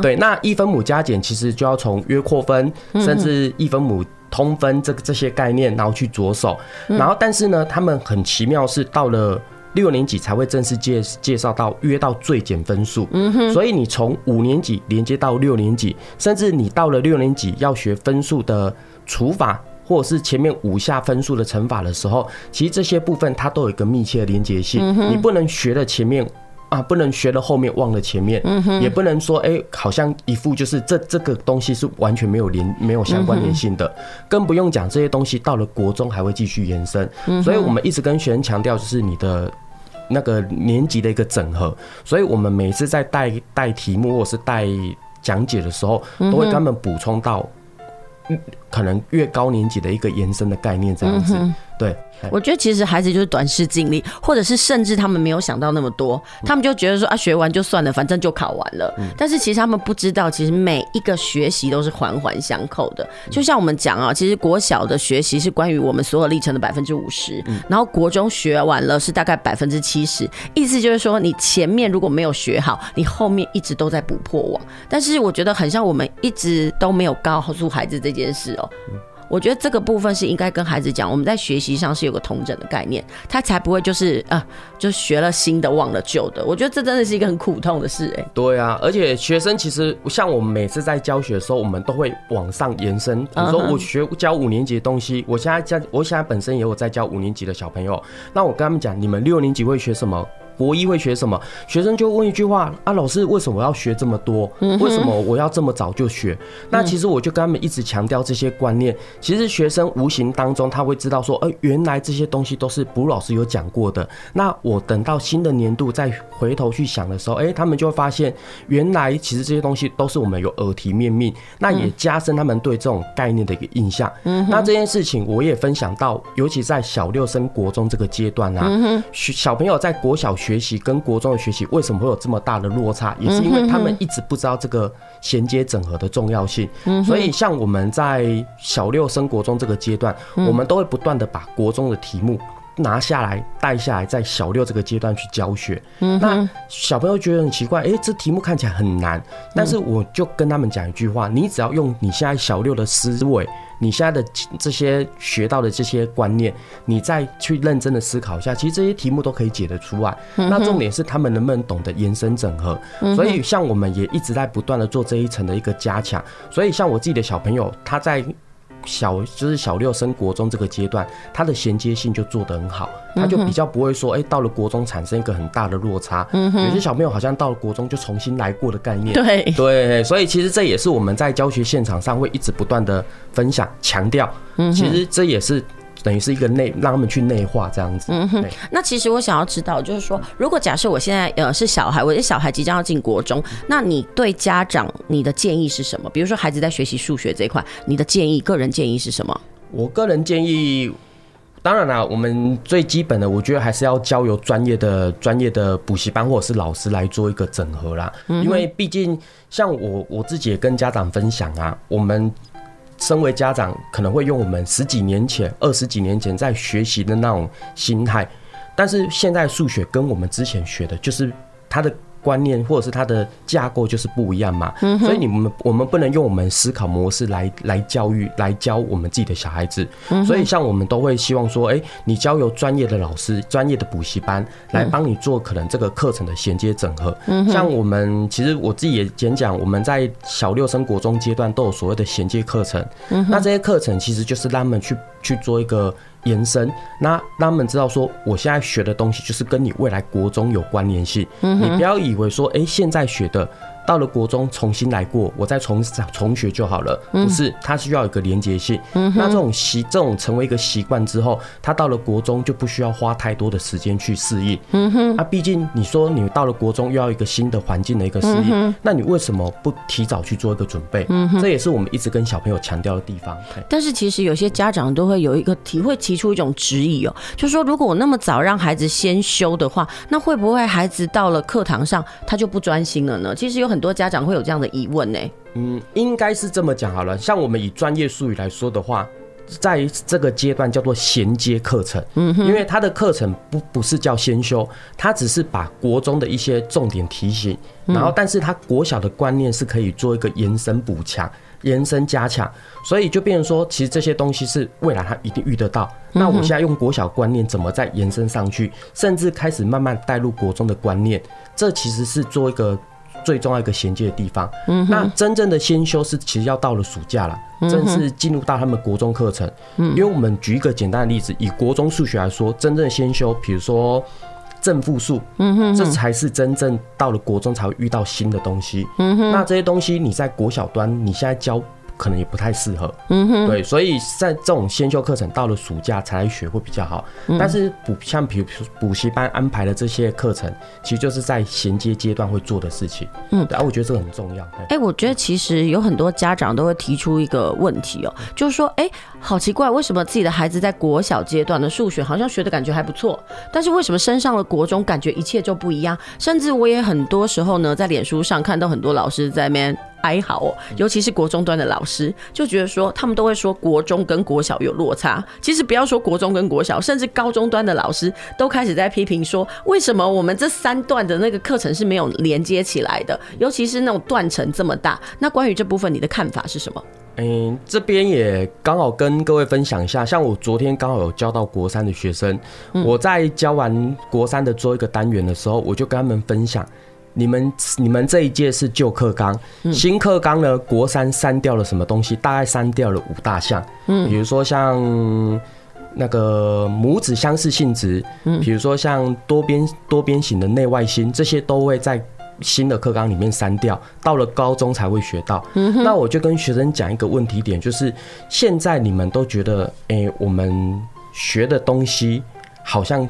S5: 对，那一分母加减其实就要从约扩分，甚至一分母通分这个这些概念，然后去着手，然后但是呢，他们很奇妙是到了。六年级才会正式介介绍到约到最简分数，嗯哼，所以你从五年级连接到六年级，甚至你到了六年级要学分数的除法，或者是前面五下分数的乘法的时候，其实这些部分它都有一个密切的连接性，你不能学了前面啊，不能学了后面忘了前面，也不能说哎，好像一副就是这这个东西是完全没有连没有相关联性的，更不用讲这些东西到了国中还会继续延伸，所以我们一直跟学生强调就是你的。那个年级的一个整合，所以我们每次在带带题目或是带讲解的时候，都会跟他们补充到，可能越高年级的一个延伸的概念这样子。对，
S1: 我觉得其实孩子就是短视近利，或者是甚至他们没有想到那么多，他们就觉得说啊，学完就算了，反正就考完了。但是其实他们不知道，其实每一个学习都是环环相扣的。就像我们讲啊，其实国小的学习是关于我们所有历程的百分之五十，然后国中学完了是大概百分之七十。意思就是说，你前面如果没有学好，你后面一直都在补破网。但是我觉得很像我们一直都没有告诉孩子这件事哦。我觉得这个部分是应该跟孩子讲，我们在学习上是有个同整的概念，他才不会就是啊，就学了新的忘了旧的。我觉得这真的是一个很苦痛的事哎。
S5: 对啊，而且学生其实像我们每次在教学的时候，我们都会往上延伸。比如说我学教五年级的东西，我现在教，我现在本身也有在教五年级的小朋友，那我跟他们讲，你们六年级会学什么？国一会学什么？学生就问一句话啊，老师为什么我要学这么多？为什么我要这么早就学？那其实我就跟他们一直强调这些观念。其实学生无形当中他会知道说，呃，原来这些东西都是卜老师有讲过的。那我等到新的年度再回头去想的时候，哎，他们就会发现，原来其实这些东西都是我们有耳提面命。那也加深他们对这种概念的一个印象。那这件事情我也分享到，尤其在小六升国中这个阶段啊，小朋友在国小学。学习跟国中的学习为什么会有这么大的落差？也是因为他们一直不知道这个衔接整合的重要性。所以像我们在小六升国中这个阶段，我们都会不断的把国中的题目拿下来带下来，在小六这个阶段去教学。嗯，那小朋友觉得很奇怪，哎、欸，这题目看起来很难，但是我就跟他们讲一句话：你只要用你现在小六的思维，你现在的这些学到的这些观念，你再去认真的思考一下，其实这些题目都可以解得出来。那重点是他们能不能懂得延伸整合。所以像我们也一直在不断的做这一层的一个加强。所以像我自己的小朋友，他在。小就是小六升国中这个阶段，它的衔接性就做得很好，他就比较不会说，哎，到了国中产生一个很大的落差。嗯，有些小朋友好像到了国中就重新来过的概念。
S1: 对
S5: 对，所以其实这也是我们在教学现场上会一直不断的分享强调。嗯，其实这也是。等于是一个内让他们去内化这样子。嗯哼。
S1: 那其实我想要知道，就是说，如果假设我现在呃是小孩，我的小孩即将要进国中，那你对家长你的建议是什么？比如说孩子在学习数学这一块，你的建议，个人建议是什么？
S5: 我个人建议，当然啦，我们最基本的，我觉得还是要交由专业的、专业的补习班或者是老师来做一个整合啦。因为毕竟像我我自己也跟家长分享啊，我们。身为家长，可能会用我们十几年前、二十几年前在学习的那种心态，但是现在数学跟我们之前学的，就是它的。观念或者是它的架构就是不一样嘛，所以你们我们不能用我们思考模式来来教育来教我们自己的小孩子，所以像我们都会希望说，哎，你交由专业的老师、专业的补习班来帮你做可能这个课程的衔接整合。像我们其实我自己也讲讲，我们在小六升国中阶段都有所谓的衔接课程，那这些课程其实就是让他们去去做一个。延伸，那让他们知道说，我现在学的东西就是跟你未来国中有关联性。你不要以为说，哎，现在学的。到了国中重新来过，我再重重学就好了。不是，他需要有一个连结性。那这种习，这种成为一个习惯之后，他到了国中就不需要花太多的时间去适应。嗯哼。那毕竟你说你到了国中又要一个新的环境的一个适应，那你为什么不提早去做一个准备？嗯哼。这也是我们一直跟小朋友强调的地方。
S1: 但是其实有些家长都会有一个提，会提出一种质疑哦，就是说如果我那么早让孩子先修的话，那会不会孩子到了课堂上他就不专心了呢？其实有很。很多家长会有这样的疑问呢。
S5: 嗯，应该是这么讲好了。像我们以专业术语来说的话，在这个阶段叫做衔接课程。嗯，因为他的课程不不是叫先修，他只是把国中的一些重点提醒，然后但是他国小的观念是可以做一个延伸补强、延伸加强，所以就变成说，其实这些东西是未来他一定遇得到。那我现在用国小观念怎么再延伸上去，甚至开始慢慢带入国中的观念，这其实是做一个。最重要一个衔接的地方，嗯，那真正的先修是其实要到了暑假了，正式进入到他们国中课程，嗯，因为我们举一个简单的例子，以国中数学来说，真正的先修，比如说正负数，嗯哼，这才是真正到了国中才会遇到新的东西，嗯哼，那这些东西你在国小端你现在教。可能也不太适合，嗯哼，对，所以在这种先修课程到了暑假才来学会比较好。但是补像比如补习班安排的这些课程，其实就是在衔接阶段会做的事情。嗯，然后我觉得这个很重要。
S1: 哎，我觉得其实有很多家长都会提出一个问题哦，就是说，哎，好奇怪，为什么自己的孩子在国小阶段的数学好像学的感觉还不错，但是为什么升上了国中，感觉一切就不一样？甚至我也很多时候呢，在脸书上看到很多老师在那边。还好哦，尤其是国中端的老师就觉得说，他们都会说国中跟国小有落差。其实不要说国中跟国小，甚至高中端的老师都开始在批评说，为什么我们这三段的那个课程是没有连接起来的？尤其是那种断层这么大。那关于这部分，你的看法是什么？
S5: 嗯，这边也刚好跟各位分享一下，像我昨天刚好有教到国三的学生，我在教完国三的最后一个单元的时候，我就跟他们分享。你们你们这一届是旧课纲，新课纲呢？国三删掉了什么东西？大概删掉了五大项，嗯，比如说像那个母子相似性质，嗯，比如说像多边多边形的内外心，这些都会在新的课纲里面删掉，到了高中才会学到。嗯，那我就跟学生讲一个问题点，就是现在你们都觉得，哎、欸，我们学的东西好像。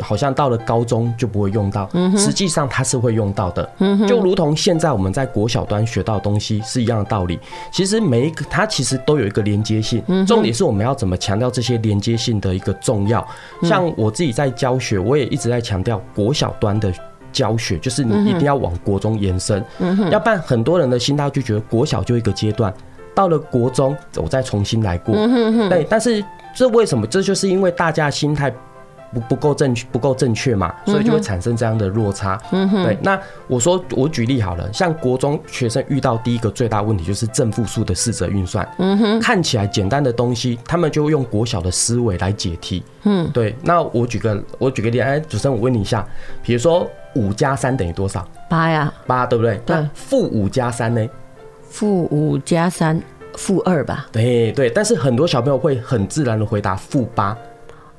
S5: 好像到了高中就不会用到，实际上它是会用到的，就如同现在我们在国小端学到的东西是一样的道理。其实每一个它其实都有一个连接性，重点是我们要怎么强调这些连接性的一个重要。像我自己在教学，我也一直在强调国小端的教学，就是你一定要往国中延伸，要不然很多人的心态就觉得国小就一个阶段，到了国中我再重新来过。对，但是。这为什么？这就是因为大家心态。不不够正确，不够正确嘛，所以就会产生这样的落差。嗯哼，对。那我说我举例好了，像国中学生遇到第一个最大问题就是正负数的四则运算。嗯哼，看起来简单的东西，他们就会用国小的思维来解题。嗯，对。那我举个我举个例，哎，主持人，我问你一下，比如说五加三等于多少？
S1: 八呀，
S5: 八对不对？
S1: 对。
S5: 负五加三呢？
S1: 负五加三，负二吧。
S5: 对对，但是很多小朋友会很自然的回答负八。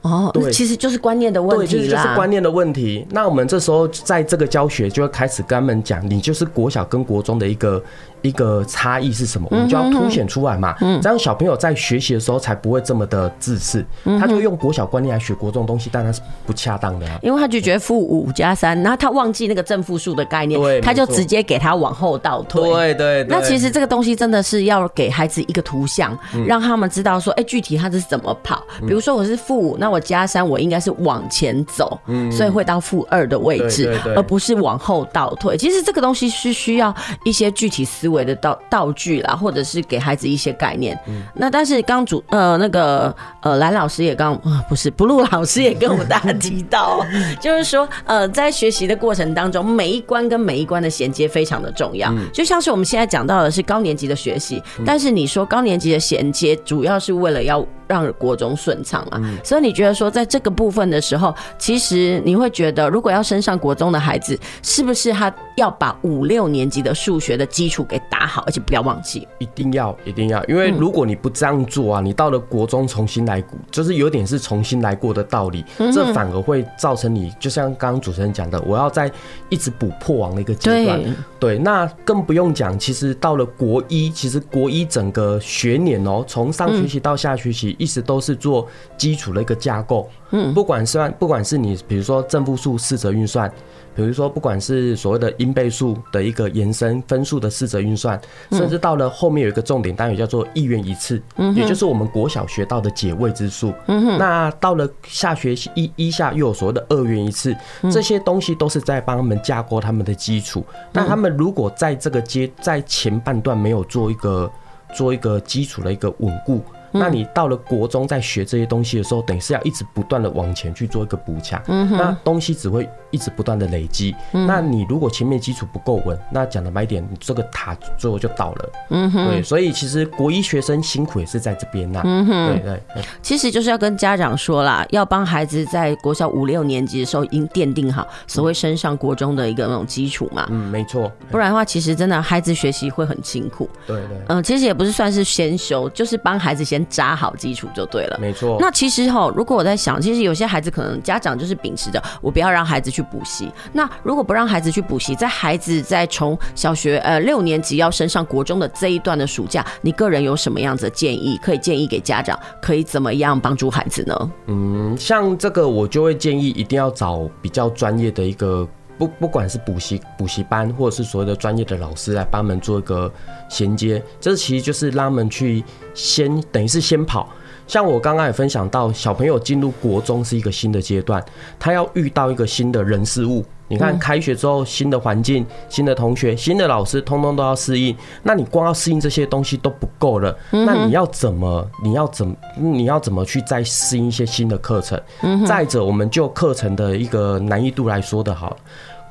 S1: 哦，对，其实就是观念的问题，
S5: 对，其实就是观念的问题。那我们这时候在这个教学就会开始跟他们讲，你就是国小跟国中的一个。一个差异是什么？我们就要凸显出来嘛，这样小朋友在学习的时候才不会这么的自私。他就用国小观念来学国中东西，当然是不恰当的啊。
S1: 因为他就觉得负五加三，然后他忘记那个正负数的概念，他就直接给他往后倒退。
S5: 对对。
S1: 那其实这个东西真的是要给孩子一个图像，让他们知道说，哎，具体他这是怎么跑。比如说我是负五，那我加三，我应该是往前走，所以会到负二的位置，而不是往后倒退。其实这个东西是需要一些具体思维。为的道道具啦，或者是给孩子一些概念。嗯，那但是刚主呃那个呃蓝老师也刚啊不是 Blue 老师也跟我们大家提到，就是说呃在学习的过程当中，每一关跟每一关的衔接非常的重要。嗯，就像是我们现在讲到的是高年级的学习，但是你说高年级的衔接主要是为了要。让国中顺畅嘛，所以你觉得说，在这个部分的时候，其实你会觉得，如果要升上国中的孩子，是不是他要把五六年级的数学的基础给打好，而且不要忘记？
S5: 一定要，一定要，因为如果你不这样做啊，你到了国中重新来过，就是有点是重新来过的道理，这反而会造成你，就像刚刚主持人讲的，我要在一直补破网的一个阶段。对，那更不用讲，其实到了国一，其实国一整个学年哦，从上学期到下学期。一直都是做基础的一个架构，嗯，不管是不管是你，比如说正负数四则运算，比如说不管是所谓的因倍数的一个延伸分数的四则运算，甚至到了后面有一个重点单元叫做一元一次，嗯，也就是我们国小学到的解未知数，嗯，那到了下学期一一下又有所谓的二元一次，这些东西都是在帮他们架构他们的基础。那他们如果在这个阶在前半段没有做一个做一个基础的一个稳固。那你到了国中，在学这些东西的时候，等于是要一直不断的往前去做一个补强，嗯那东西只会一直不断的累积。嗯那你如果前面基础不够稳，那讲的白点，你这个塔最后就倒了。嗯哼，对，所以其实国一学生辛苦也是在这边呐。嗯哼，对对。
S1: 其实就是要跟家长说啦，要帮孩子在国小五六年级的时候，已经奠定好所谓升上国中的一个那种基础嘛。
S5: 嗯，没错。
S1: 不然的话，其实真的孩子学习会很辛苦。
S5: 对对。
S1: 嗯，其实也不是算是先修，就是帮孩子先。扎好基础就对了，
S5: 没错。
S1: 那其实哈，如果我在想，其实有些孩子可能家长就是秉持着我不要让孩子去补习。那如果不让孩子去补习，在孩子在从小学呃六年级要升上国中的这一段的暑假，你个人有什么样子的建议？可以建议给家长，可以怎么样帮助孩子呢？
S5: 嗯，像这个我就会建议一定要找比较专业的一个。不，不管是补习补习班，或者是所谓的专业的老师来帮他们做一个衔接，这其实就是让他们去先等于是先跑。像我刚刚也分享到，小朋友进入国中是一个新的阶段，他要遇到一个新的人事物。你看，开学之后，新的环境、新的同学、新的老师，通通都要适应。那你光要适应这些东西都不够了，那你要怎么？你要怎？你要怎么去再适应一些新的课程？再者，我们就课程的一个难易度来说的好。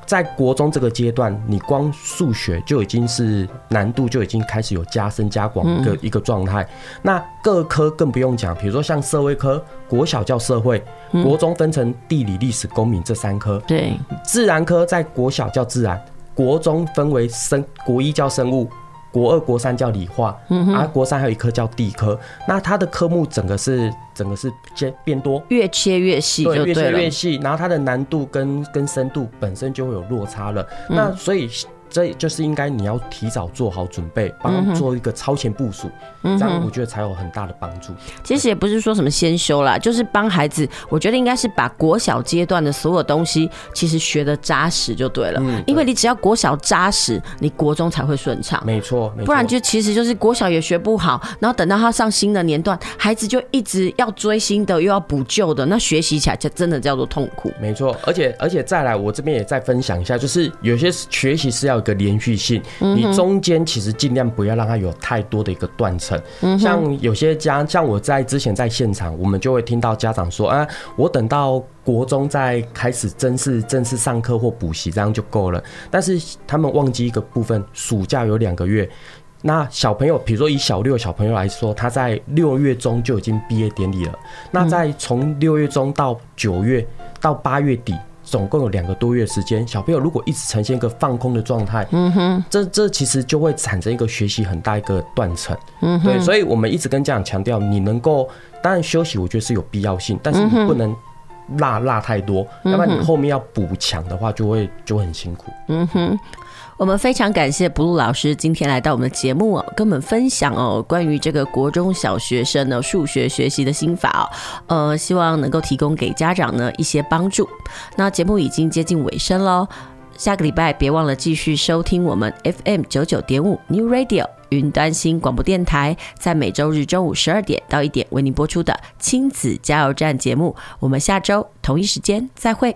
S5: 在国中这个阶段，你光数学就已经是难度就已经开始有加深加广一个一个状态。那各科更不用讲，比如说像社会科，国小叫社会，国中分成地理、历史、公民这三科。对，自然科在国小叫自然，国中分为生，国一叫生物。国二、国三叫理化，而国三还有一科叫地科。那它的科目整个是整个是切变多，
S1: 越切越细，对，
S5: 越切越细。然后它的难度跟跟深度本身就会有落差了。那所以。这就是应该你要提早做好准备，帮做一个超前部署，嗯这样我觉得才有很大的帮助。
S1: 其实也不是说什么先修啦，就是帮孩子，我觉得应该是把国小阶段的所有东西，其实学的扎实就对了。嗯因为你只要国小扎实，你国中才会顺畅。
S5: 没错，
S1: 不然就其实就是国小也学不好，然后等到他上新的年段，孩子就一直要追新的，又要补旧的，那学习起来就真的叫做痛苦。
S5: 没错，而且而且再来，我这边也再分享一下，就是有些学习是要。一个连续性，你中间其实尽量不要让它有太多的一个断层。像有些家，像我在之前在现场，我们就会听到家长说：“啊，我等到国中再开始正式正式上课或补习，这样就够了。”但是他们忘记一个部分，暑假有两个月。那小朋友，比如说以小六小朋友来说，他在六月中就已经毕业典礼了。那在从六月中到九月到八月底，总共有两个多月时间。小朋友如果一直呈现一个放空的状态，嗯哼，这这其实就会产生一个学习很大一个断层。嗯，对，所以我们一直跟家长强调，你能够当然休息，我觉得是有必要性，但是你不能落落太多，要不然你后面要补强的话，就会就会很辛苦。嗯哼。
S1: 我们非常感谢 Blue 老师今天来到我们的节目哦，跟我们分享哦关于这个国中小学生的数学学习的心法哦，呃，希望能够提供给家长呢一些帮助。那节目已经接近尾声喽，下个礼拜别忘了继续收听我们 FM 九九点五 New Radio 云端新广播电台，在每周日中午十二点到一点为您播出的亲子加油站节目。我们下周同一时间再会。